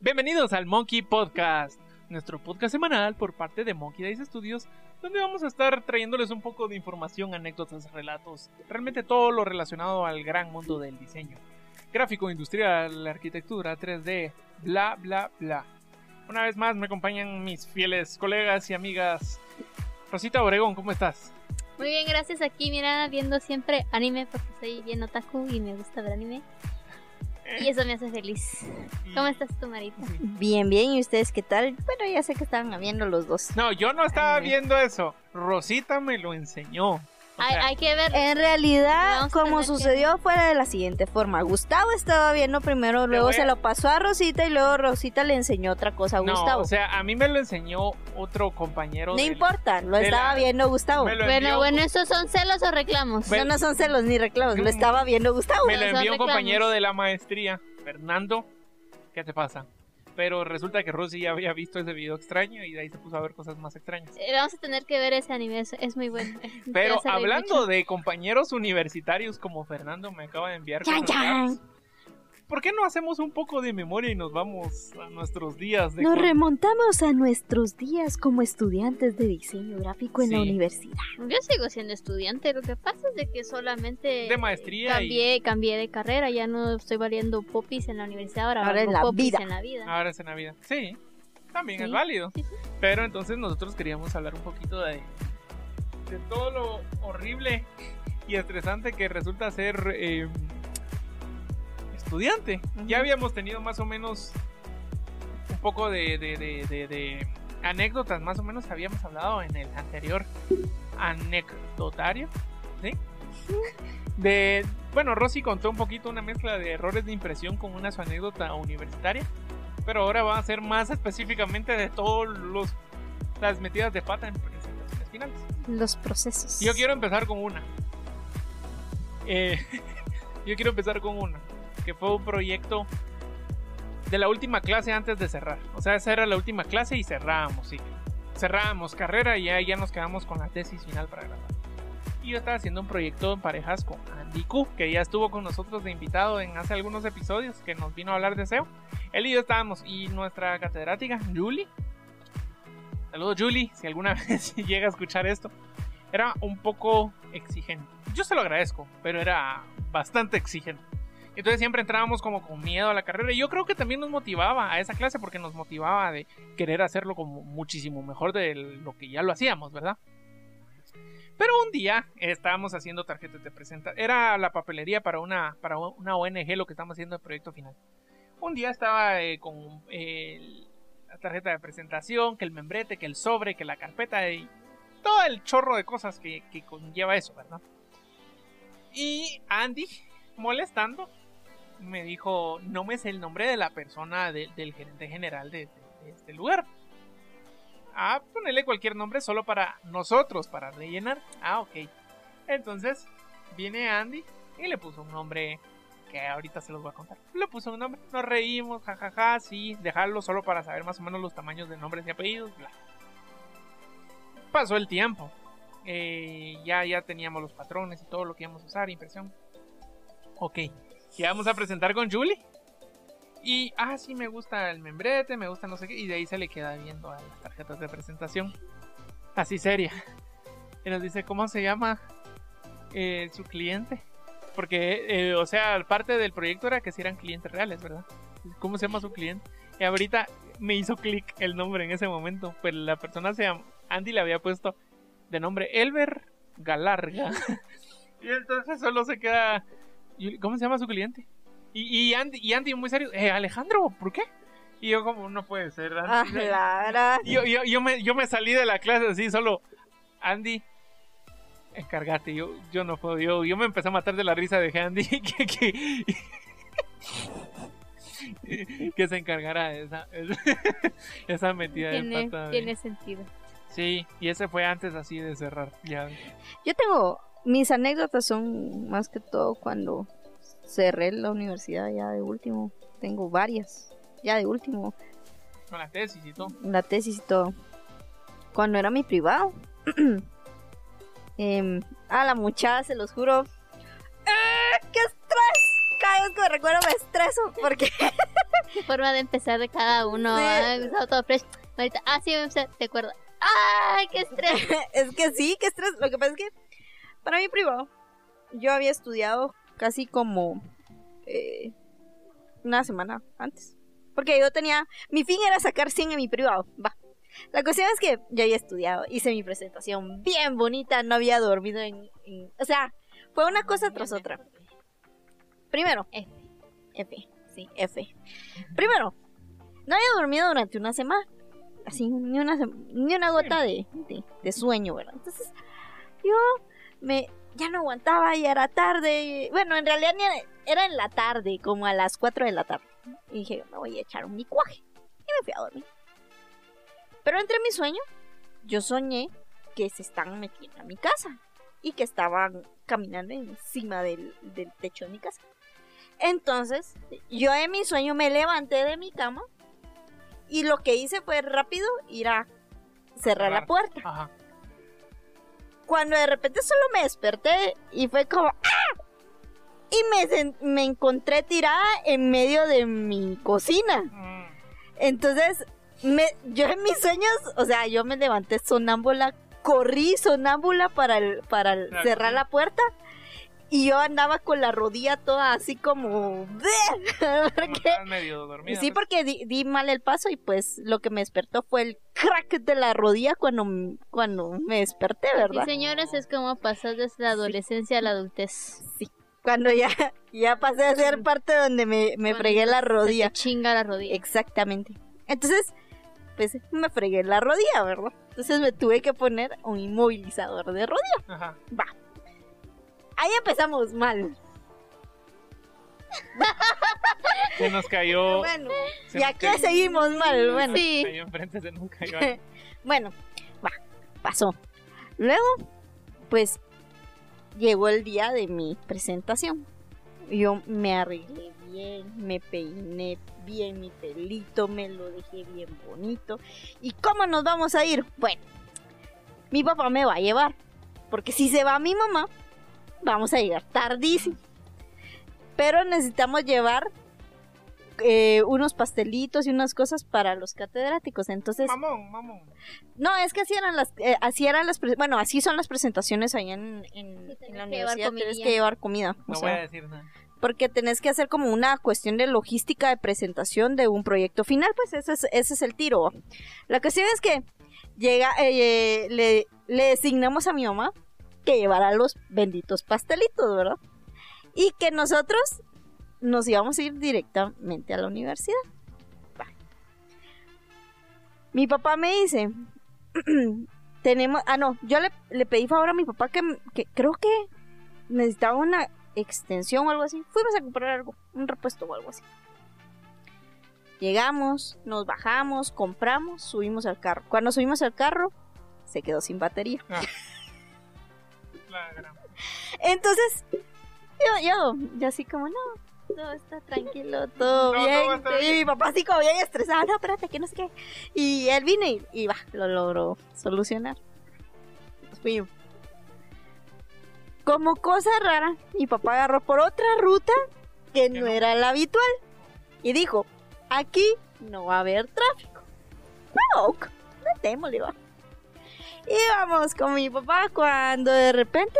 Bienvenidos al Monkey Podcast, nuestro podcast semanal por parte de Monkey Dice Studios, donde vamos a estar trayéndoles un poco de información, anécdotas, relatos, realmente todo lo relacionado al gran mundo del diseño. Gráfico industrial, arquitectura, 3D, bla bla bla. Una vez más me acompañan mis fieles colegas y amigas. Rosita Obregón, ¿cómo estás? Muy bien, gracias. Aquí, mira, viendo siempre anime porque soy bien otaku y me gusta ver anime. Y eso me hace feliz. ¿Cómo estás tú, Marita? Bien, bien. ¿Y ustedes qué tal? Bueno, ya sé que estaban viendo los dos. No, yo no estaba Anime. viendo eso. Rosita me lo enseñó. Hay, que ver. En realidad, como que- sucedió, fue de la siguiente forma. Gustavo estaba viendo primero, luego a- se lo pasó a Rosita y luego Rosita le enseñó otra cosa a no, Gustavo. o sea, a mí me lo enseñó otro compañero. no del- importa, lo estaba la- viendo Gustavo. Bueno, envió- bueno, ¿esos son celos o reclamos? No, no son celos ni reclamos, lo Mm. estaba viendo Gustavo. Me lo envió un compañero de la maestría, Fernando. ¿Qué te pasa? Pero resulta que Rosy ya había visto ese video extraño y de ahí se puso a ver cosas más extrañas. Eh, Vamos a tener que ver ese anime, es, es muy bueno. Pero hablando mucho. de compañeros universitarios como Fernando me acaba de enviar. Chan, chan. ¿Por qué no hacemos un poco de memoria y nos vamos a nuestros días de Nos remontamos a nuestros días como estudiantes de diseño gráfico en la Sí. universidad. Yo sigo siendo estudiante, lo que pasa es de que solamente de maestría cambié, cambié de carrera, ya no estoy valiendo popis en la universidad, ahora, Ahora en la popis vida. en la vida. ahora es en Navidad. Sí, también es válido. sí, sí. Pero entonces nosotros queríamos hablar un poquito de, de todo lo horrible y estresante que resulta ser eh, estudiante. Ya habíamos tenido más o menos un poco de, de- de- de- de anécdotas, más o menos habíamos hablado en el anterior anecdotario, ¿sí? De, bueno, Rosy contó un poquito una mezcla de errores de impresión con una su anécdota universitaria, pero ahora va a ser más específicamente de todos los las metidas de pata en presentaciones finales. Los procesos. Yo quiero empezar con una. Eh, yo quiero empezar con una. Que fue un proyecto de la última clase antes de cerrar. O sea, esa era la última clase y cerrábamos, sí. Cerrábamos carrera y ya, ya nos quedamos con la tesis final para grabar. Y yo estaba haciendo un proyecto en parejas con Andy Q, que ya estuvo con nosotros de invitado en hace algunos episodios, que nos vino a hablar de SEO. Él y yo estábamos, y nuestra catedrática, Julie. Saludos, Julie, si alguna vez llega a escuchar esto era un poco exigente. Yo se lo agradezco, pero era bastante exigente. Entonces siempre entrábamos como con miedo a la carrera. Y yo creo que también nos motivaba a esa clase porque nos motivaba de querer hacerlo como muchísimo mejor de lo que ya lo hacíamos, ¿verdad? Pero un día estábamos haciendo tarjetas de presentación. Era la papelería para una, para una ONG lo que estamos haciendo el proyecto final. Un día estaba eh, con la tarjeta de presentación, que el membrete, que el sobre, que la carpeta y todo el chorro de cosas que conlleva eso, ¿verdad? Y Andy, molestando, me dijo, no me sé el nombre de la persona de- del gerente general de, este lugar. Ah, ponerle cualquier nombre solo para nosotros, para rellenar. Ah, ok. Entonces, viene Andy y le puso un nombre que ahorita se los voy a contar. Le puso un nombre, nos reímos, jajaja, sí, dejarlo solo para saber más o menos los tamaños de nombres y apellidos, bla. Pasó el tiempo. Eh, ya, ya teníamos los patrones y todo lo que íbamos a usar, impresión. Ok, ya vamos a presentar con Julie. Y, ah, sí, me gusta el membrete, me gusta no sé qué. Y de ahí se le queda viendo a las tarjetas de presentación. Así seria. Y nos dice, ¿cómo se llama eh, su cliente? Porque, eh, o sea, parte del proyecto era que si eran clientes reales, ¿verdad? ¿Cómo se llama su cliente? Y ahorita me hizo clic el nombre en ese momento. Pero la persona se llama, Andy le había puesto de nombre Elber Galarga. y entonces solo se queda, ¿y ¿cómo se llama su cliente? Y, y Andy, y Andy muy serio, eh, Alejandro, ¿por qué? Y yo como, no puede ser, Ah, Andy. la verdad. yo, yo, yo, me, yo me salí de la clase así, solo, Andy, encargate, yo, yo no puedo, yo, yo me empecé a matar de la risa, dejé a Andy que, que, que se encargara de esa, esa metida de Tiene, pata. de- tiene sentido. Sí, y ese fue antes así de cerrar, ya. Yo tengo, mis anécdotas son más que todo cuando cerré la universidad ya de último. Tengo varias, ya de último, Con la tesis y todo. la tesis y todo. Cuando era mi privado. em, a la muchacha, se los juro. ¡eh! me recuerdo me estreso porque Qué forma de empezar de cada uno. Sí. ah, empezado todo fresh. Ahorita, ah, sí, me empecé, te acuerdo. ¡Ay, qué estrés! es que sí, qué estrés. Lo que pasa es que para mí privado, yo había estudiado casi como eh, una semana antes. Porque yo tenía, mi fin era sacar 100 en mi privado, va. La cuestión es que yo había estudiado, hice mi presentación bien bonita, no había dormido en... en- o sea, fue una cosa tras otra. Primero, F. F, sí, F. Primero, no había dormido durante una semana. Así, ni una, ni una gota de, de, de sueño, ¿verdad? Entonces, yo me ya no aguantaba, ya era tarde. Bueno, en realidad era, en la tarde, como a las 4 de la tarde. Y dije, me voy a echar un licuaje. Y me fui a dormir. Pero entre mi sueño, yo soñé que se están metiendo a mi casa y que estaban caminando encima del, del techo de mi casa. Entonces, yo en mi sueño me levanté de mi cama y lo que hice fue rápido ir a cerrar la Cerrar. puerta. Ajá. Cuando de repente solo me desperté y fue como ¡ah! Y me, me encontré tirada en medio de mi cocina. Entonces, me, yo en mis sueños, o sea, yo me levanté sonámbula, corrí sonámbula para, el- para el- Claro, cerrar la puerta y yo andaba con la rodilla toda así como... Porque, medio dormida. sí, pues. porque di, di mal el paso y pues lo que me despertó fue el crack de la rodilla cuando, cuando me desperté, Sí, ¿verdad? señores, es como pasar desde la adolescencia a la adultez. Cuando ya, ya pasé a ser parte donde me, me fregué la se te rodilla. chinga la rodilla. Exactamente. Entonces, pues me fregué la rodilla, ¿verdad? Entonces me tuve que poner un inmovilizador de rodilla. Ajá. Va. Ahí empezamos mal. Se nos cayó. Bueno, se y aquí cayó- seguimos mal. Bueno, Se Sí. nos cayó enfrente, se nos cayó ahí. bueno, va, pasó. Luego, pues, llegó el día de mi presentación. Yo me arreglé bien, me peiné bien mi pelito, me lo dejé bien bonito. ¿Y cómo nos vamos a ir? Bueno, mi papá me va a llevar. Porque si se va mi mamá, vamos a llegar tardísimo. Pero necesitamos llevar eh, unos pastelitos y unas cosas para los catedráticos. Entonces, Mamón, mamón. no, es que así eran las, eh, así eran las, bueno, así son las presentaciones ahí en, en- Sí, en tenés la universidad. Tienes que llevar comida. o No sea, voy a decir nada. porque tenés que hacer como una cuestión de logística de presentación de un proyecto final, pues ese es, ese es el tiro. La cuestión es que llega, eh, le, le designamos a mi mamá que llevara los benditos pastelitos, ¿verdad? Y que nosotros nos íbamos a ir directamente a la universidad. Mi papá me dice, tenemos, ah no, yo le, pedí favor a mi papá que, que creo que necesitaba una extensión o algo así. Fuimos a comprar algo, un repuesto o algo así. Llegamos, nos bajamos, compramos, subimos al carro. Cuando subimos al carro, se quedó sin batería. Gran- Entonces, yo, yo, yo así como, no, todo está tranquilo, todo No, bien. todo y mi papá así como bien estresado, no, espérate, que no sé qué. Y él vino y, y va, lo logró solucionar. Como cosa rara, mi papá agarró por otra ruta que no no. era la habitual. Y dijo, aquí no va a haber tráfico. No, démosle, va. Íbamos con mi papá cuando de repente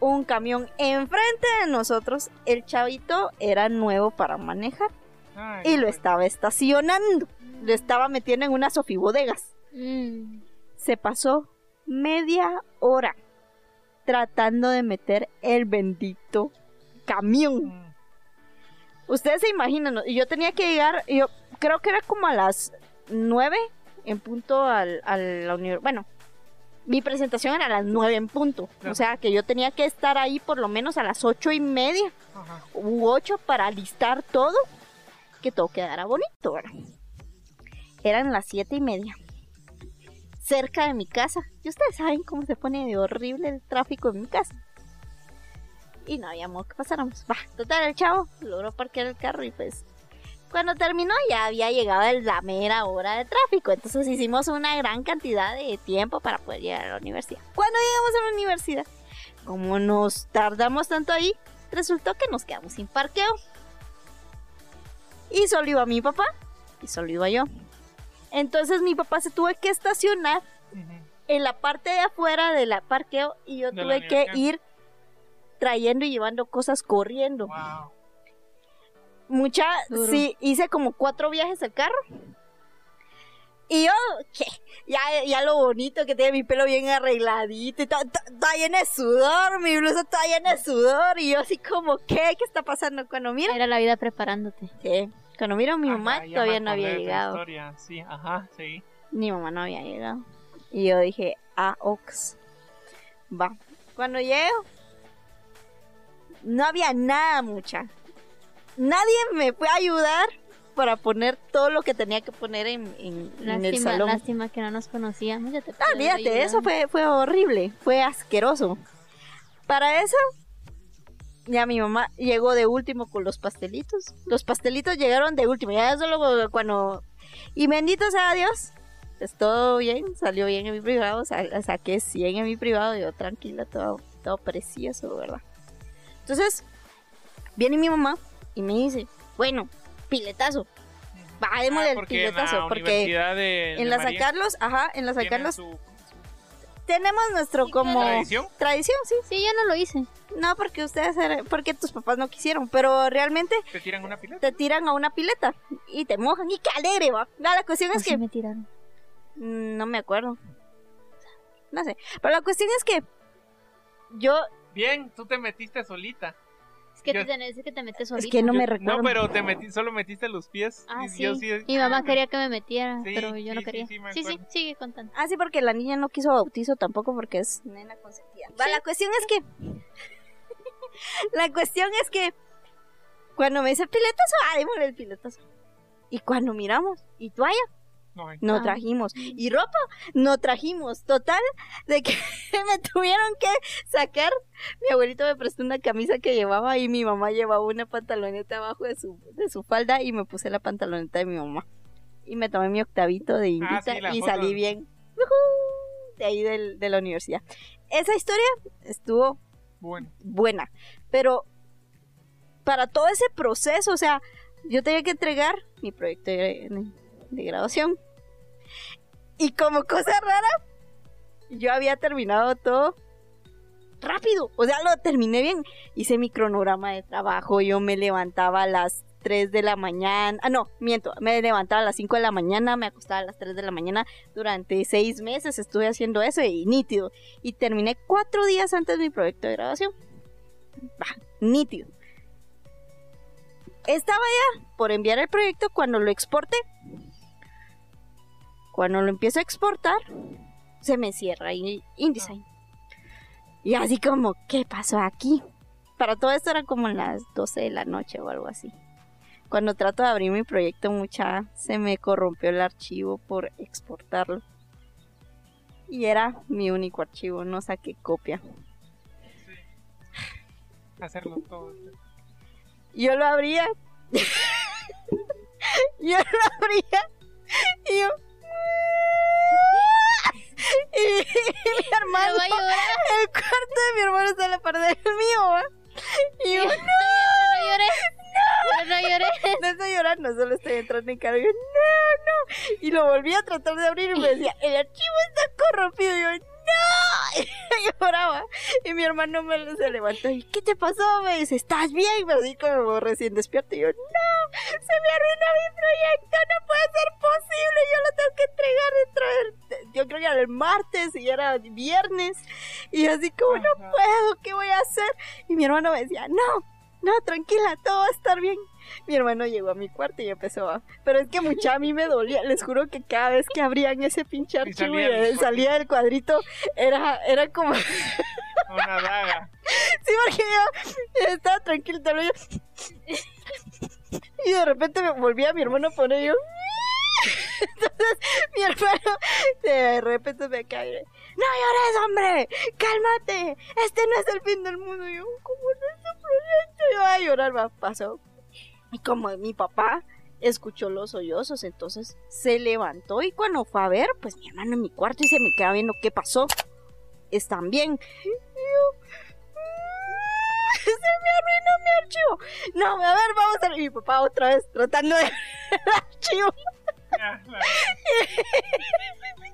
un camión enfrente de nosotros, el chavito era nuevo para manejar Ay, y lo estaba estacionando. Lo estaba metiendo en una sofibodegas. Mm. Se pasó media hora tratando de meter el bendito camión. Mm. Ustedes se imaginan, yo tenía que llegar, yo creo que era como a las 9 en punto al, a la universidad. Bueno, mi presentación era a las 9 en punto. Claro. O sea que yo tenía que estar ahí por lo menos a las ocho y media Ajá. u 8 para listar todo, que todo quedara bonito, ¿verdad? Eran las siete y media. Cerca de mi casa. Y ustedes saben cómo se pone de horrible el tráfico en mi casa. Y no había modo que pasáramos. Va, total, el chavo logró parquear el carro y pues cuando terminó ya había llegado la mera hora de tráfico. Entonces hicimos una gran cantidad de tiempo para poder llegar a la universidad. Cuando llegamos a la universidad, como nos tardamos tanto ahí, resultó que nos quedamos sin parqueo. Y solo iba mi papá y solo iba yo. Entonces mi papá se tuvo que estacionar en la parte de afuera del parqueo y yo De tuve que ir trayendo y llevando cosas corriendo. Wow. Mucha, Duro. sí, hice como cuatro viajes al carro. Y yo, ¿qué? Ya, ya lo bonito que tiene mi pelo bien arregladito y todo, to- está llena de sudor, mi blusa está llena de sudor. Y yo así como, ¿qué? ¿Qué está pasando? Cuando miro, Era la vida preparándote. sí, cuando miro a mi Ajá, mamá todavía no había llegado. historia. Sí, ajá, sí. Mi mamá no había llegado. Y yo dije, ah, ox. Va. Cuando llego, no había nada mucha. Nadie me fue a ayudar para poner todo lo que tenía que poner en, en- en el Lástima, salón. lástima que no nos conocíamos. Ya te olvídate, ayudado. eso fue, fue horrible, fue asqueroso. Para eso, ya mi mamá llegó de último con los pastelitos. Los pastelitos llegaron de último, ya solo cuando... Y bendito sea Dios, pues todo bien, salió bien en mi privado, sa- saqué 100 en mi privado, yo tranquila, todo, todo precioso, ¿verdad? Entonces, viene mi mamá y me dice, bueno, piletazo, bajémosle Ah, el en piletazo, la porque de, en de la San María Carlos, ajá, en la San Carlos su tenemos nuestro como tradición. tradición, sí. Sí, yo no lo hice. No, porque ustedes, eran- porque tus papás no quisieron, pero realmente Te tiran una pileta. te tiran a una pileta y te mojan y qué alegre va. No, la cuestión ¿O es sí que me tiraron. Mm, no me acuerdo, no sé, pero la cuestión es que yo Bien, tú te metiste solita. Es que Yo- te tenés que te metes solito. es que no me Yo- recuerdo. No, pero te metí, solo metiste los pies. Ah, y sí. yo sí. Mi mamá quería que me metiera, Sí, pero yo no sí, quería. sí, Sí, sí, sigue contando. Ah, sí, porque la niña no quiso bautizo tampoco porque es nena consentida. Va. La cuestión es que. la cuestión es que. Cuando me dice piletazo, ah, démosle el piletazo. Y cuando miramos, y toalla, No, trajimos. Y ropa, no trajimos. Total, de que me tuvieron que sacar. Mi abuelito me prestó una camisa que llevaba y mi mamá llevaba una pantaloneta abajo de su, de su falda y me puse la pantaloneta de mi mamá. Y me tomé mi octavito de Ah, sí, la y foto. salí bien. ¡Yujú! De ahí del- de la universidad. Esa historia estuvo Bueno, buena. Pero para todo ese proceso, o sea, yo tenía que entregar mi proyecto de, de graduación. Y como cosa rara, yo había terminado todo rápido. O sea, lo terminé bien. Hice mi cronograma de trabajo. Yo me levantaba a las 3 de la mañana. Ah, no, miento. Me levantaba a las 5 de la mañana, me acostaba a las 3 de la mañana. Durante seis meses estuve haciendo eso y nítido. Y terminé cuatro días antes de mi proyecto de graduación. Bah, nítido. Estaba ya por enviar el proyecto cuando lo exporté. Cuando lo empiezo a exportar, se me cierra InDesign. Y así como, ¿qué pasó aquí? Para todo esto era como las 12 de la noche o algo así. Cuando trato de abrir mi proyecto, mucha se me corrompió el archivo por exportarlo. Y era mi único archivo, no saqué copia. hacerlo todo. Yo lo abría. yo lo abría. Y yo. Y mi hermano. A. El cuarto de mi hermano está en la parte del mío. Y yo, No lloré. No, no lloré. no estoy llorando, solo estoy entrando en yo, no, no. Y lo volví a tratar de abrir y me decía, el archivo está corrompido. Y yo, no. Y lloraba. Y mi hermano me lo- se levantó y, ¿qué te pasó? Me dice, ¿estás bien? Me así como recién despierto. Y yo, no, se me arruinó mi proyecto, no puede ser posible. Yo lo tengo que entregar dentro del, yo creo que era el martes y era viernes. Y yo así como, no puedo, ¿qué voy a hacer? Y mi hermano me decía, no, no, tranquila, todo va a estar bien. Mi hermano llegó a mi cuarto y empezó a... Pero es que mucha a mí me dolía. Les juro que cada vez que abrían ese pinche archivo y, salía el salía del cuadrito, era, era como... sí, Una daga. porque yo estaba yo... Y de repente me volvía mi hermano y yo... Entonces mi hermano de repente me cae. No llores, hombre, cálmate. Este no es el fin del mundo. Y yo, ¿cómo no es tu proyecto? Yo voy a llorar, va, pasó. Y como mi papá escuchó los sollozos, entonces se levantó y cuando fue a ver, pues mi hermano en mi cuarto y se me queda viendo qué pasó. Están bien. Y yo, "Mm, se me no, mi archivo. No, a ver, vamos a ver. Mi papá otra vez tratando de el archivo.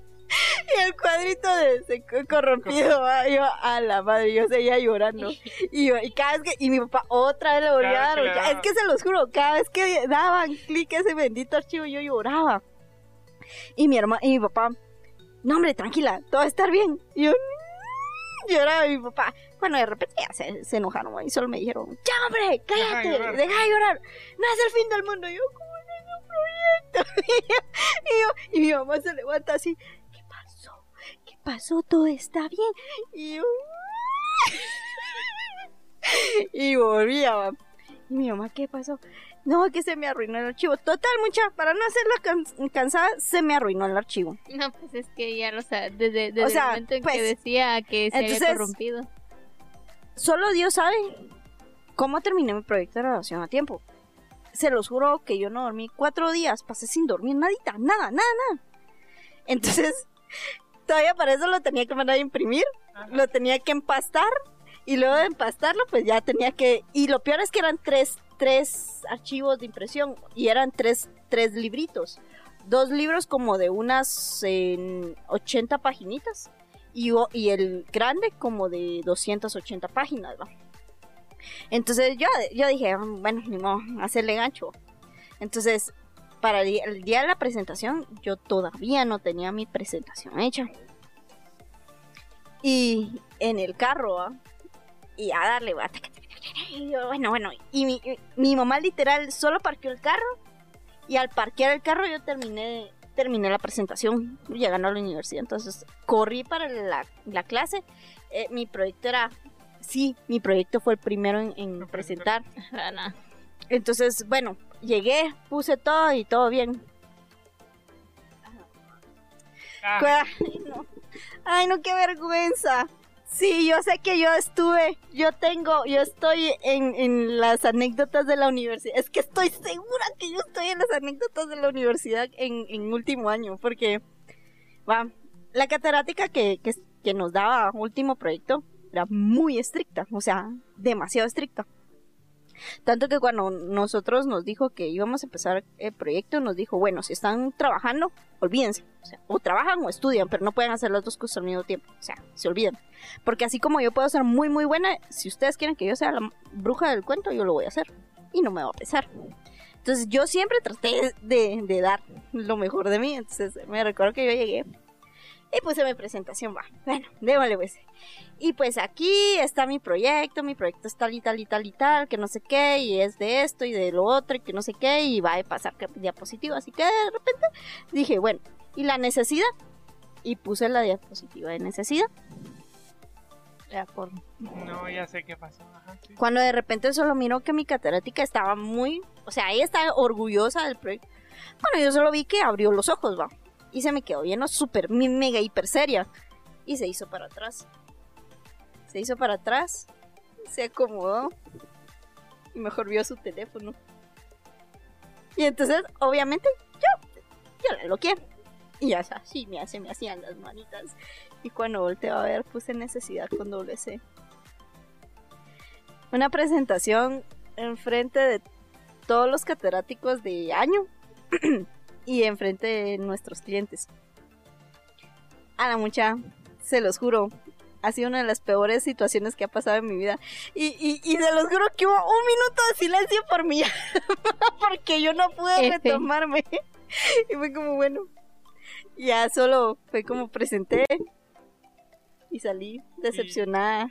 Y el cuadrito de corrompido, yo a la madre, yo seguía llorando. Y, yo- y cada vez que, y mi papá otra vez le volvía a dar, porque- es que se los juro, cada vez que daban clic a ese bendito archivo, yo lloraba. Y mi hermano, y mi papá, no hombre, tranquila, todo va a estar bien. Y yo, "Mm", lloraba y mi papá. Bueno, de repente ya se, se enojaron y solo me dijeron, ya hombre, cállate, Deja de llorar". deja de llorar, no es el fin del mundo. Y yo, como es un proyecto? y, yo, y mi mamá se levanta así, ¿qué pasó? ¿Qué pasó? ¿Todo está bien? Y y volvía. Y mi mamá, ¿qué pasó? No, que se me arruinó el archivo. Total, mucha, para no hacerla can- cansada, se me arruinó el archivo. No, pues es que ya lo sabes, desde, desde sea, el momento en pues, que decía que se entonces- había corrompido. Solo Dios sabe cómo terminé mi proyecto de graduación a tiempo. Se los juro que yo no dormí cuatro días, pasé sin dormir nadita, nada, nada, nada. Entonces, todavía para eso lo tenía que mandar a imprimir, Ajá. lo tenía que empastar y luego de empastarlo pues ya tenía que... Y lo peor es que eran tres, tres archivos de impresión y eran tres, tres libritos. Dos libros como de unas eh, 80 paginitas y, el grande como de 280 páginas. ¿va? Entonces yo, yo dije, "Mm, bueno, ni modo, hacerle gancho. Entonces, para el día, de la presentación, yo todavía no tenía mi presentación hecha. Y en el carro, ¿va? y a darle, ¿va? Y yo, bueno, bueno, y mi, mi mamá literal solo parqueó el carro, y al parquear el carro yo terminé, terminé la presentación, llegando a la universidad. Entonces, corrí para la, la clase. Eh, mi proyecto era, sí, mi proyecto fue el primero en, en En presentar. Ah. Entonces, bueno, llegué, puse todo y todo bien. Ah, Ay, no. Ay, no, qué vergüenza. Sí, yo sé que yo estuve, yo tengo, yo estoy en, en las anécdotas de la universidad. Es que estoy segura que yo estoy en las anécdotas de la universidad en, en último año, porque, va, la catedrática que, que, que nos daba último proyecto era muy estricta, o sea, demasiado estricta. Tanto que cuando nosotros nos dijo que íbamos a empezar el proyecto, nos dijo, bueno, si están trabajando, olvídense. O, sea, o trabajan o estudian, pero no pueden hacer las dos cosas al mismo tiempo. O sea, se olvidan. Porque así como yo puedo ser muy, muy buena, si ustedes quieren que yo sea la bruja del cuento, yo lo voy a hacer. Y no me va a pesar. Entonces yo siempre traté de, dar lo mejor de mí. Entonces me recuerdo que yo llegué y puse mi presentación, va. Bueno, démosle pues. Y pues aquí está mi proyecto, mi proyecto es tal y tal y tal y tal, que no sé qué, y es de esto y de lo otro, y que no sé qué, y va a pasar diapositiva. Así que de repente dije, bueno, ¿y la necesidad? Y puse la diapositiva de necesidad. Ya, por... no, ya sé qué pasó. Ajá, sí. Cuando de repente solo miró que mi catedrática estaba muy, o sea, ella estaba orgullosa del proyecto. Bueno, yo solo vi que abrió los ojos, va. Y se me quedó viendo súper, mega, hiper seria. Y se hizo para atrás. Se hizo para atrás, se acomodó. Y mejor vio su teléfono. Y entonces, obviamente, yo, yo la. Y ya así me, se me hacían las manitas. Y cuando volteé a ver, puse necesidad con doble C una presentación enfrente de todos los catedráticos de año y enfrente de nuestros clientes. A la mucha, se los juro, ha sido una de las peores situaciones que ha pasado en mi vida. Y, y, y se los juro que hubo un minuto de silencio por mí, porque yo no pude F. retomarme. Y fue como, bueno, ya solo fue como presenté y salí decepcionada.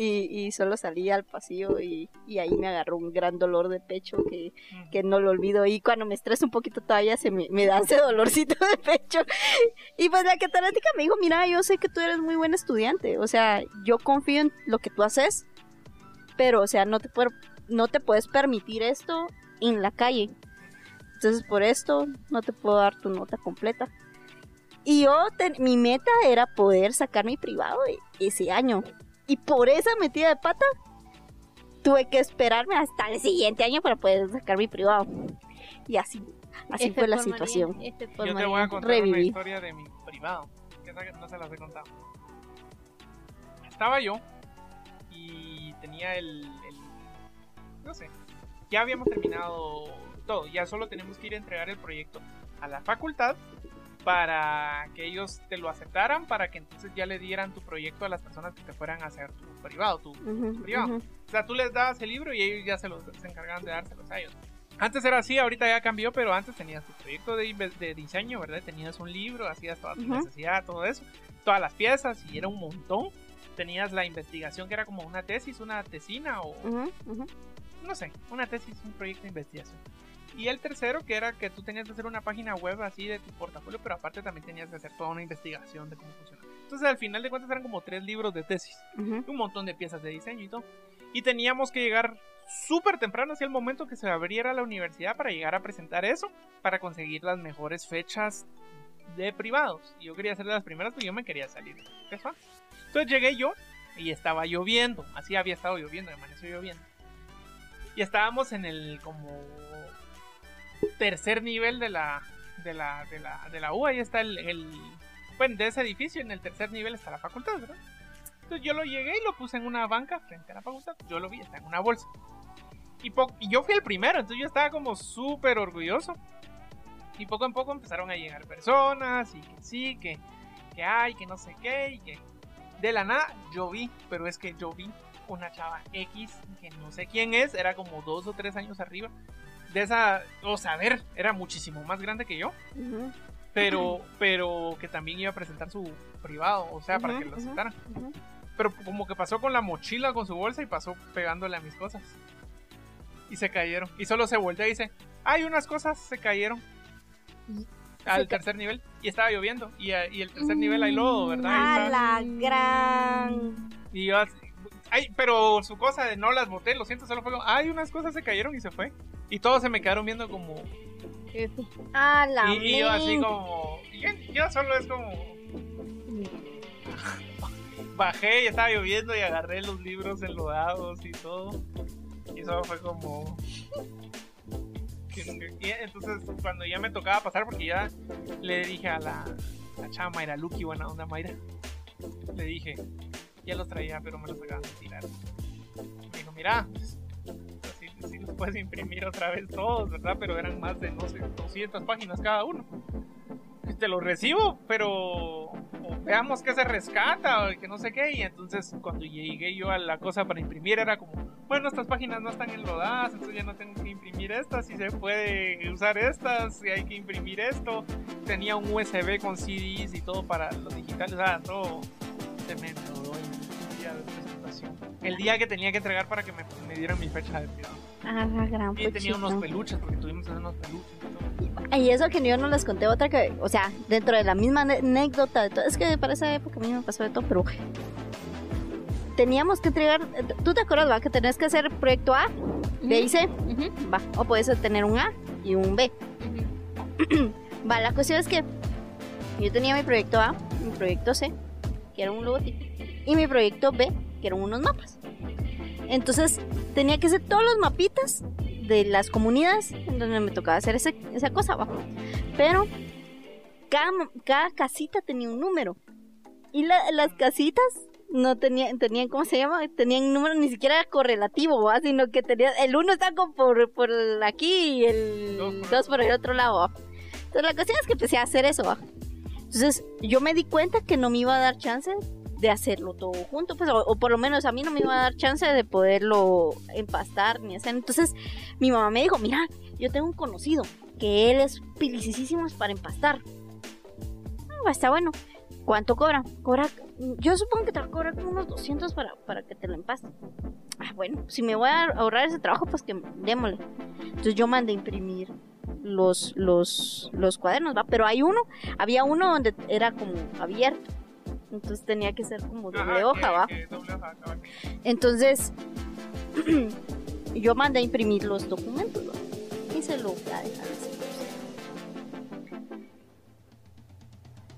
Y, y solo salí al pasillo y, y ahí me agarró un gran dolor de pecho que, que no lo olvido. Y cuando me estreso un poquito todavía se me, me da ese dolorcito de pecho. Y pues la catedrática me dijo, mira, yo sé que tú eres muy buen estudiante. O sea, yo confío en lo que tú haces. Pero, o sea, no te, puedo- no te puedes permitir esto en la calle. Entonces, por esto no te puedo dar tu nota completa. Y yo, mi meta era poder sacar mi privado e- ese año. Y por esa metida de pata, tuve que esperarme hasta el siguiente año para poder sacar mi privado. Y así, así F fue la María, situación. Por Yo te voy a contar una reviví. historia de mi privado, que no se las he contado. Estaba yo y tenía el, el no sé. Ya habíamos terminado todo, ya solo tenemos que ir a entregar el proyecto a la facultad para que ellos te lo aceptaran, para que entonces ya le dieran tu proyecto a las personas que te fueran a hacer tu privado, tu, privado. O sea, tú les dabas el libro y ellos ya se los se encargaban de dárselos a ellos. Antes era así, ahorita ya cambió, pero antes tenías tu proyecto de, diseño, ¿verdad? Tenías un libro, hacías toda tu necesidad, todo eso, todas las piezas y era un montón. Tenías la investigación que era como una tesis, una tesina o no sé, una tesis, un proyecto de investigación. Y el tercero que era que tú tenías que hacer una página web así de tu portafolio, pero aparte también tenías que hacer toda una investigación de cómo funciona. Entonces al final de cuentas eran como tres libros de tesis un montón de piezas de diseño y todo. Y teníamos que llegar súper temprano hacia el momento que se abriera la universidad para llegar a presentar eso, para conseguir las mejores fechas de privados. Y yo quería ser de las primeras porque yo me quería salir. Entonces llegué yo y estaba lloviendo, así había estado lloviendo, amaneció lloviendo. Y estábamos en el como tercer nivel de la de la de la, de la U, ahí está el, el bueno, de ese edificio, en el tercer nivel está la facultad, ¿verdad? Entonces yo lo llegué y lo puse en una banca frente a la facultad. Yo lo vi, está en una bolsa. Y, y yo fui el primero, entonces yo estaba como súper orgulloso. Y poco a poco empezaron a llegar personas y que sí, que, que hay, que no sé qué, y que de la nada yo vi, pero es que yo vi una chava X, que no sé quién es, era como dos o tres años arriba. De esa, o sea, a ver, era muchísimo más grande que yo pero pero que también iba a presentar su privado, o sea, para que lo aceptaran. Pero como que pasó con la mochila, con su bolsa y pasó pegándole a mis cosas. Y se cayeron. Y solo se voltea y dice, hay unas cosas se cayeron. Al Se ca- tercer nivel. Y estaba lloviendo. Y, a- y el tercer nivel hay lodo, ¿verdad? Y A estaba- la gran. Y yo así, ay, pero su cosa de no las boté, lo siento, solo fue como, hay unas cosas se cayeron y se fue. Y todos se me quedaron viendo como, A la y, y yo así como, yo, yo solo es como, bajé y estaba lloviendo y agarré los libros enlodados y todo. Y eso fue como... Y entonces cuando ya me tocaba pasar, porque ya le dije a la, la chava Mayra Lucky, buena onda Mayra, le dije, ya los traía, pero me los acaban de tirar. Me dijo, mira, pues, sí los puedes imprimir otra vez todos, ¿verdad? Pero eran más de, no sé, 200 páginas cada uno. Te los recibo, pero veamos qué se rescata o que no sé qué. Y entonces cuando llegué yo a la cosa para imprimir era como, bueno, estas páginas no están enlodadas, entonces ya no tengo que imprimir estas y se puede usar estas y hay que imprimir esto. Tenía un USB con CDs y todo para los digitales, o sea, todo se me presentación. El día que tenía que entregar para que me, me dieran mi fecha de cuidado. A la gran Y tenía unos peluches, porque tuvimos que hacer unos peluches. y eso que yo no les conté otra que, o sea, dentro de la misma anécdota de todo, es que para esa época a mí me pasó de todo, pero teníamos que entregar, ¿tú te acuerdas, va? Que tenías que hacer proyecto A, B y C, va, o puedes tener un A y un B. Va, la cuestión es que yo tenía mi proyecto A, mi proyecto C, que era un logotipo, y mi proyecto B, que eran unos mapas. Entonces tenía que hacer todos los mapitas de las comunidades en donde me tocaba hacer ese- esa cosa, va. Pero cada, cada casita tenía un número. Y la- las casitas no tenían, tenían, ¿cómo se llama? Tenían un número ni siquiera correlativo, ¿va? Sino que tenía, el uno está como por, por aquí y el dos por el otro lado, ¿va? Entonces la cuestión es que empecé a hacer eso, ¿va? Entonces yo me di cuenta que no me iba a dar chance de hacerlo todo junto, pues, o, o por lo menos a mí no me iba a dar chance de poderlo empastar ni hacer. Entonces mi mamá me dijo, mira, yo tengo un conocido que él es pilicísimo para empastar. "Ah, está bueno. ¿Cuánto cobra? Cobra, yo supongo que te va a cobrar como unos 200 para, para que te lo empaste. Ah, bueno, si me voy a ahorrar ese trabajo, pues que démosle. Entonces yo mandé imprimir los, los, los cuadernos, ¿va? Pero hay uno, había uno donde era como abierto. Entonces tenía que ser como doble Ajá, hoja, ¿va? doble hoja. Entonces, yo mandé a imprimir los documentos ¿va? y se lo voy a dejar así.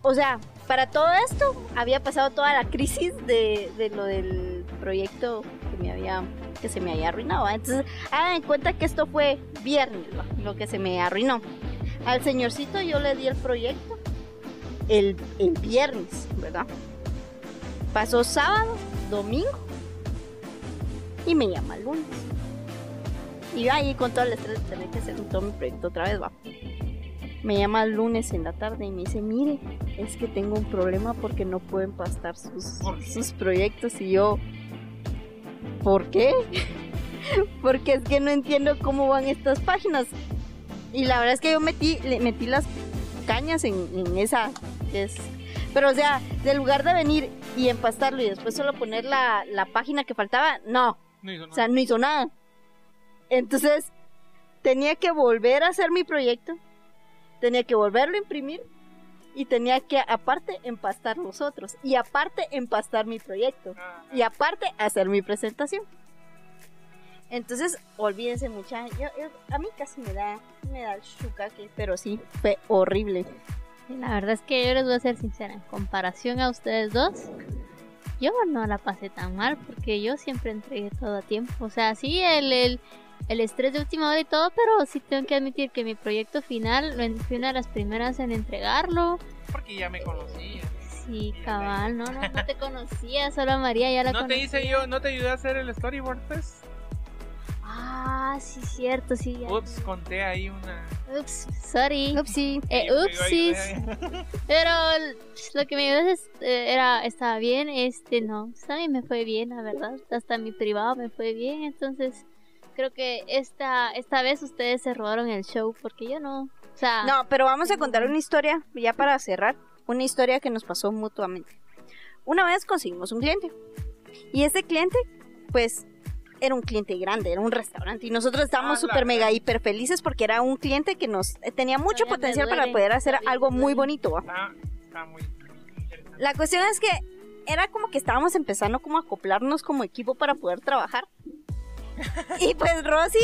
O sea, para todo esto había pasado toda la crisis de, de lo del proyecto que me había que se me había arruinado. ¿va? Entonces, hagan en cuenta que esto fue viernes, ¿va? lo que se me arruinó. Al señorcito yo le di el proyecto el, el viernes, ¿verdad? Pasó sábado, domingo y me llama el lunes. Y yo ahí con todo el estrés de tener que hacer todo mi proyecto otra vez, va. Me llama el lunes en la tarde y me dice, mire, es que tengo un problema porque no pueden pastar sus, sus proyectos. Y yo, ¿por qué? porque es que no entiendo cómo van estas páginas. Y la verdad es que yo metí, metí las cañas en, en esa. Es, pero o sea, de lugar de venir y empastarlo y después solo poner la, la página que faltaba, no. No hizo O sea, nada. no hizo nada. Entonces, tenía que volver a hacer mi proyecto, tenía que volverlo a imprimir y tenía que, aparte, empastar los otros. Y aparte, empastar mi proyecto. Y aparte, hacer mi presentación. Entonces, olvídense, muchachos. A mí casi me da, me da el shukaque, pero sí, fue horrible. La verdad es que yo les voy a ser sincera, en comparación a ustedes dos, yo no la pasé tan mal porque yo siempre entregué todo a tiempo. O sea, sí, el, el, el estrés de última hora y todo, pero sí tengo que admitir que mi proyecto final fui una de las primeras en entregarlo. Porque ya me conocía. Sí, cabal, no, no, no te conocía, solo a María ya la ¿No te hice yo, no te ayudé a hacer el storyboard, pues? Ah, sí, cierto, sí. ya. Ups, conté ahí una... Ups, sorry. Upsi. Eh, upsis. Pero lo que me ayudó es, eh, era, estaba bien, este no, a mí me fue bien, la verdad, hasta mi privado me fue bien, entonces creo que esta, esta vez ustedes se robaron el show porque yo no, o sea, No, pero vamos a contar una historia, ya para cerrar, una historia que nos pasó mutuamente. Una vez conseguimos un cliente. Y ese cliente, pues, era un cliente grande, era un restaurante. Y nosotros estábamos Ah, súper mega hiper felices porque era un cliente que nos eh, tenía mucho Todavía potencial para duele, poder hacer algo me muy duele. bonito. Está, está muy. La cuestión es que era como que estábamos empezando como a acoplarnos como equipo para poder trabajar. y pues Rosy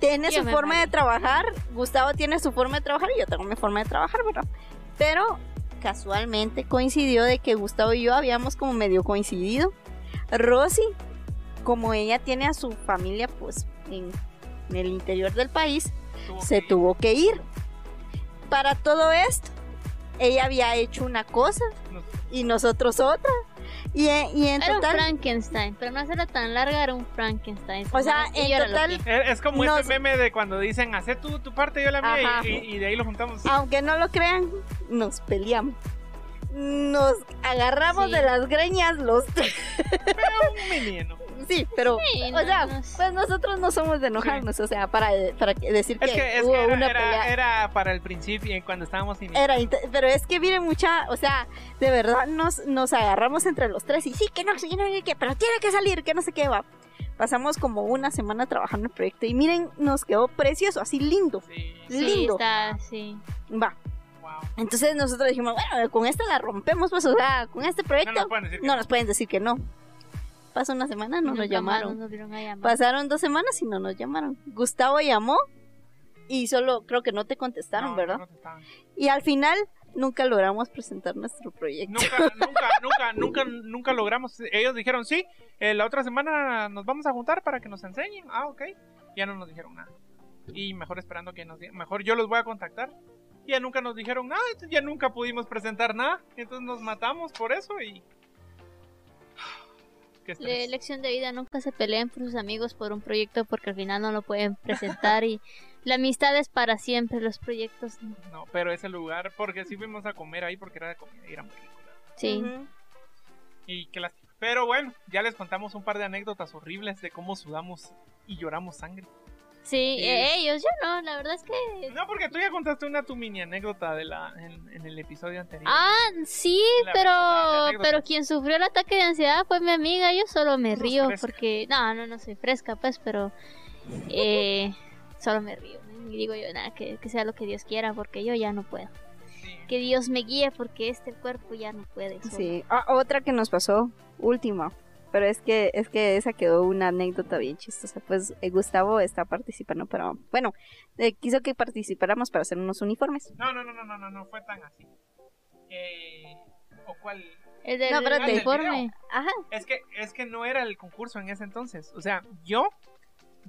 tiene Yo su forma de trabajar, Gustavo tiene su forma de trabajar y yo tengo mi forma de trabajar, ¿verdad? Pero casualmente coincidió de que Gustavo y yo habíamos como medio coincidido. Rosy, como ella tiene a su familia pues en, en el interior del país, Tuvo se que- tuvo que ir. Para todo esto, ella había hecho una cosa y nosotros otra. Y, en- y en era un total, Frankenstein, pero no hacerlo tan larga, era un Frankenstein. O sea, en era total- que- Es como Nos- ese meme de cuando dicen, haz tú tu parte, yo la mía, y, y- de ahí lo juntamos. aunque no lo crean, nos peleamos. Nos agarramos Sí. de las greñas los tres. Un menino. Sí, pero, Sí, o no, sea, no sé. pues nosotros no somos de enojarnos, o sea, para, para que- decir que, Es que, es hubo que era, una era- pelea. era para el principio, cuando estábamos iniciando. Era pero es que miren mucha, o sea, de verdad nos, nos agarramos entre los tres y sí, que no, sí, no, que, pero tiene que salir, que no sé qué va. Pasamos como una semana trabajando en el proyecto y miren, nos quedó precioso, así lindo. Sí, Sí, lindo. está, sí. Va. wow. Entonces nosotros dijimos, bueno, con esta la rompemos, pues, o sea, con este No proyecto nos pueden decir que no nos pueden decir que no. Pasó una semana, no nos llamaron. nos volvieron a llamar. Pasaron dos semanas y no nos llamaron. Gustavo llamó y solo creo que no te contestaron, No, ¿verdad? no. Y al final nunca logramos presentar nuestro proyecto. Nunca, nunca, nunca, nunca, nunca logramos. Ellos dijeron, sí, eh, la otra semana nos vamos a juntar para que nos enseñen. Ah, ok. Ya no nos dijeron nada. Y mejor esperando que nos digan, mejor yo los voy a contactar. Ya nunca nos dijeron nada, ya nunca pudimos presentar nada. Entonces nos matamos por eso y... Qué Le- estrés. lección de vida, nunca se peleen por sus amigos por un proyecto porque al final no lo pueden presentar y la amistad es para siempre, los proyectos no. No, pero ese lugar, porque sí fuimos a comer ahí porque era de comida y era muy rico. la. Sí. Ujú. Y qué lástima. Pero bueno, ya les contamos un par de anécdotas horribles de cómo sudamos y lloramos sangre. Sí, Sí. eh, ellos, yo no, la verdad es que... No, porque tú ya contaste una tu mini anécdota de la, en, en el episodio anterior. Ah, sí, pero pero quien sufrió el ataque de ansiedad fue mi amiga, yo solo me río porque... No, no, no soy fresca, pues, pero... Eh, solo me río. Y digo yo, nada, que, que sea lo que Dios quiera porque yo ya no puedo. Sí. Que Dios me guíe porque este cuerpo ya no puede. solo. Sí. Ah, otra que nos pasó, última. Pero es que, es que esa quedó una anécdota bien chistosa. Pues eh, Gustavo está participando, pero bueno, eh, quiso que participáramos para hacer unos uniformes. No, no, no, no, no, no, no fue tan así. Eh, ¿O cuál? El del No, espérate. uniforme. Ajá. Es que, es que no era el concurso en ese entonces. O sea, yo,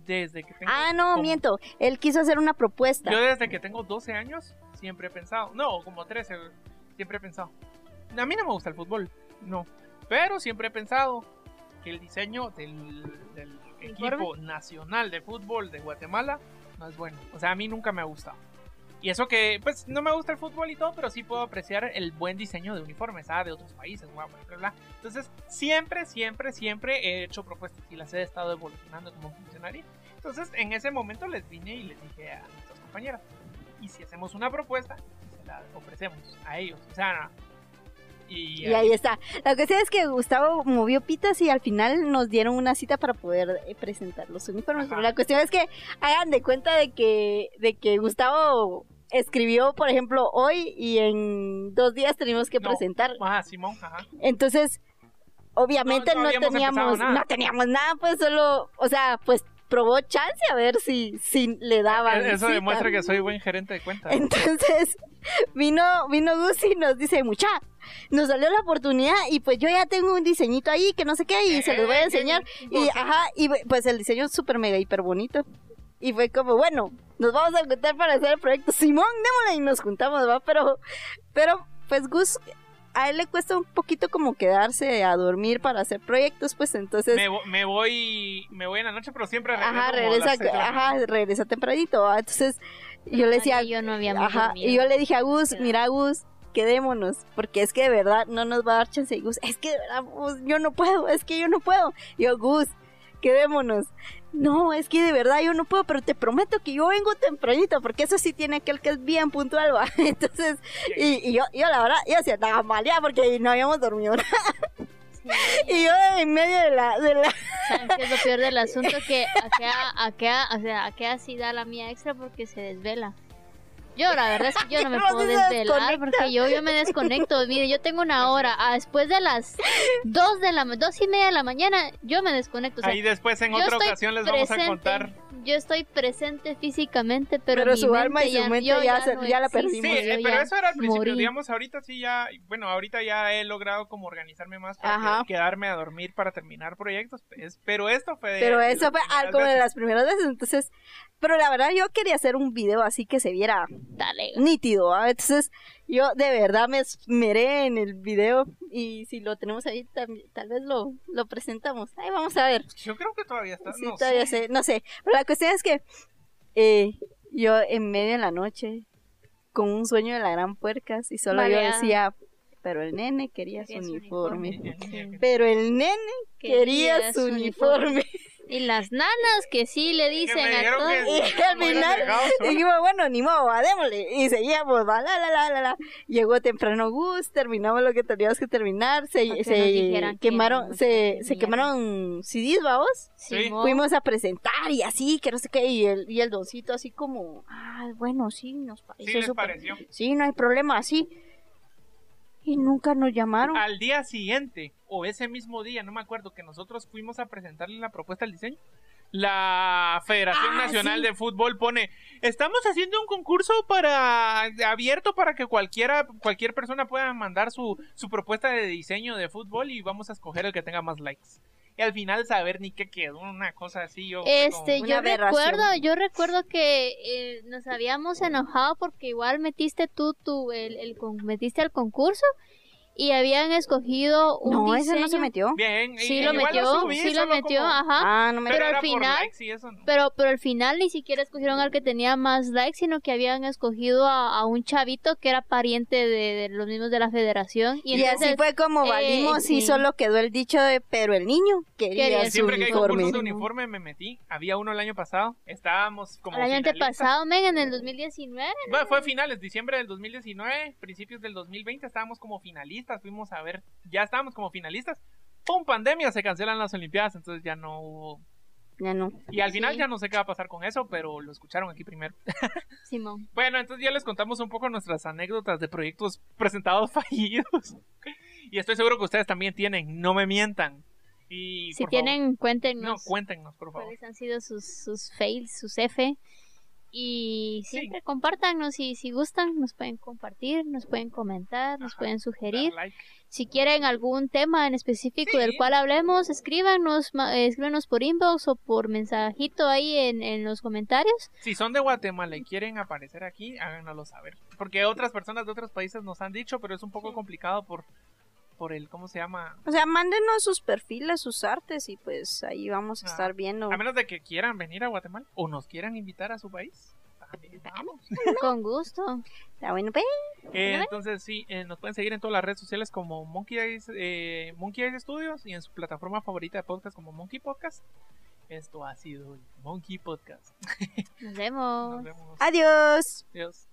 desde que tengo... Ah, no, como- miento. Él quiso hacer una propuesta. Yo desde que tengo 12 años, siempre he pensado... No, como 13, siempre he pensado... A mí no me gusta el fútbol, no. Pero siempre he pensado que el diseño del, del equipo nacional de fútbol de Guatemala no es bueno. O sea, a mí nunca me ha gustado. Y eso que, pues, no me gusta el fútbol y todo, pero sí puedo apreciar el buen diseño de uniformes, ah, de otros países, bla, bla, bla, Entonces, siempre, siempre, siempre he hecho propuestas y las he estado evolucionando como funcionario. Entonces, en ese momento les vine y les dije a nuestras compañeras, y si hacemos una propuesta, se la ofrecemos a ellos. O sea, y, y, ahí está. La cuestión es que Gustavo movió pitas y al final nos dieron una cita para poder eh, presentar los uniformes. Pero la cuestión es que hagan de cuenta de que, de que Gustavo escribió, por ejemplo, hoy y en dos días tenemos que presentar. Ajá, Simón, ajá. Entonces, obviamente no, teníamos, no teníamos nada, pues solo, o sea, pues probó chance a ver si, si le daban. Eso demuestra que soy buen gerente de cuentas. Entonces, vino, vino Gus y nos dice, mucha, nos salió la oportunidad y pues yo ya tengo un diseñito ahí que no sé qué y se los voy a enseñar. Y ajá, y pues el diseño es súper mega hiper bonito. Y fue como, bueno, nos vamos a juntar para hacer el proyecto. Simón, démosle y nos juntamos, ¿va? Pero, pero, pues Gus a él le cuesta un poquito como quedarse a dormir para hacer proyectos, pues entonces... Me, me voy me voy en la noche, pero siempre Ajá, regresa, ajá, regresa tempranito. Entonces yo le decía... yo no había ajá, y yo le dije a Gus, mira Gus, quedémonos, porque es que de verdad no nos va a dar chance. Y Gus, es que de verdad, yo no puedo, es que yo no puedo. Y yo, Gus, quedémonos no, es que de verdad yo no puedo, pero te prometo que yo vengo tempranito, porque eso sí tiene aquel que es bien puntual, ¿va? Entonces, y, yo, yo la verdad, yo hacía estaba mal ya porque no habíamos dormido Y yo en medio de la... De la... qué es lo peor del asunto? Que a qué, o sea, a qué así da la mía extra porque se desvela. Yo, la verdad es que yo no me puedo desvelar porque yo, yo me desconecto. Mire, yo tengo una hora. Ah, después de las dos de la dos y media de la mañana, yo me desconecto. Ahí después en otra ocasión les vamos a contar. Yo estoy presente físicamente, pero, pero su alma y su mente ya, ya, la perdimos. Sí, pero eso era al principio. Digamos, ahorita sí ya. Bueno, ahorita ya he logrado como organizarme más para quedarme a dormir para terminar proyectos. Pues, pero esto fue. pero eso fue algo de las primeras veces. Entonces, pero la verdad yo quería hacer un video así que se viera Dale. nítido. Entonces yo de verdad me esmeré en el video y si lo tenemos ahí tal, vez lo, lo presentamos. Ahí vamos a ver. Yo creo que todavía está. Sí, todavía sé. no sé. Pero la cuestión es que eh, yo en medio de la noche con un sueño de la gran puercas y solo yo decía pero el nene quería, su uniforme. Pero el nene quería, su uniforme. Y las nanas que sí le dicen a todos. Y al final dijimos, bueno, ni modo, démosle. Y seguíamos, va, la, la, la, la, la. Llegó temprano Gus, terminamos lo que teníamos que terminar. Se, se quemaron, se, se quemaron CDs, vamos. Sí. Fuimos a presentar y así, que no sé qué. Y el, y el doncito así como, ah, bueno, sí, nos pareció. Sí, pareció. Sí, no hay problema, así y nunca nos llamaron. Al día siguiente, o ese mismo día, no me acuerdo, que nosotros fuimos a presentarle la propuesta al diseño. La Federación ah, Nacional de Fútbol pone, estamos haciendo un concurso para abierto para que cualquiera, cualquier persona pueda mandar su, su propuesta de diseño de fútbol y vamos a escoger el que tenga más likes y al final saber ni qué quedó, una cosa así. Yo, este, yo recuerdo, yo recuerdo que eh, nos habíamos enojado porque igual metiste tú, tú el, el, metiste al concurso y habían escogido un no, ese no se metió. Bien, sí lo metió, sí lo metió, ajá. Ah, no me pero al final, pero pero al final ni siquiera escogieron al que tenía más likes, sino que habían escogido a, un chavito que era pariente de, los mismos de la Federación y, así fue como eh, valimos y solo quedó el dicho de pero el niño quería, su Siempre uniforme. que hay de uniforme me metí. Había uno el año pasado. Estábamos como El año antepasado, men, en el 2019. Bueno, fue finales, diciembre del 2019, principios del 2020 estábamos como finalistas fuimos a ver, ya estábamos como finalistas. Con pandemia se cancelan las Olimpiadas, entonces ya no hubo. Ya no. Y al final ya no sé qué va a pasar con eso, pero lo escucharon aquí primero. Simón. bueno, entonces ya les contamos un poco nuestras anécdotas de proyectos presentados fallidos. y estoy seguro que ustedes también tienen, no me mientan. Y, si tienen, cuéntenos. No, cuéntenos, por favor. ¿Cuáles han sido sus, sus fails, sus F? Y siempre compártanos y si gustan nos pueden compartir, nos pueden comentar, nos pueden sugerir. Si quieren algún tema en específico del cual hablemos, escríbanos, escríbanos por inbox o por mensajito ahí en, en, los comentarios. Si son de Guatemala y quieren aparecer aquí, háganoslo saber. Porque otras personas de otros países nos han dicho, pero es un poco complicado por por el, ¿cómo se llama? O sea, mándenos sus perfiles, sus artes y pues ahí vamos a Ah, estar viendo. A menos de que quieran venir a Guatemala o nos quieran invitar a su país. También vamos. Con gusto. Está bueno, pues. Eh, entonces sí, eh, nos pueden seguir en todas las redes sociales como Monkey Eyes, eh, Monkey Eyes Studios y en su plataforma favorita de podcast como Monkey Podcast. Esto ha sido el Monkey Podcast. Nos vemos. Nos vemos. Adiós. Adiós.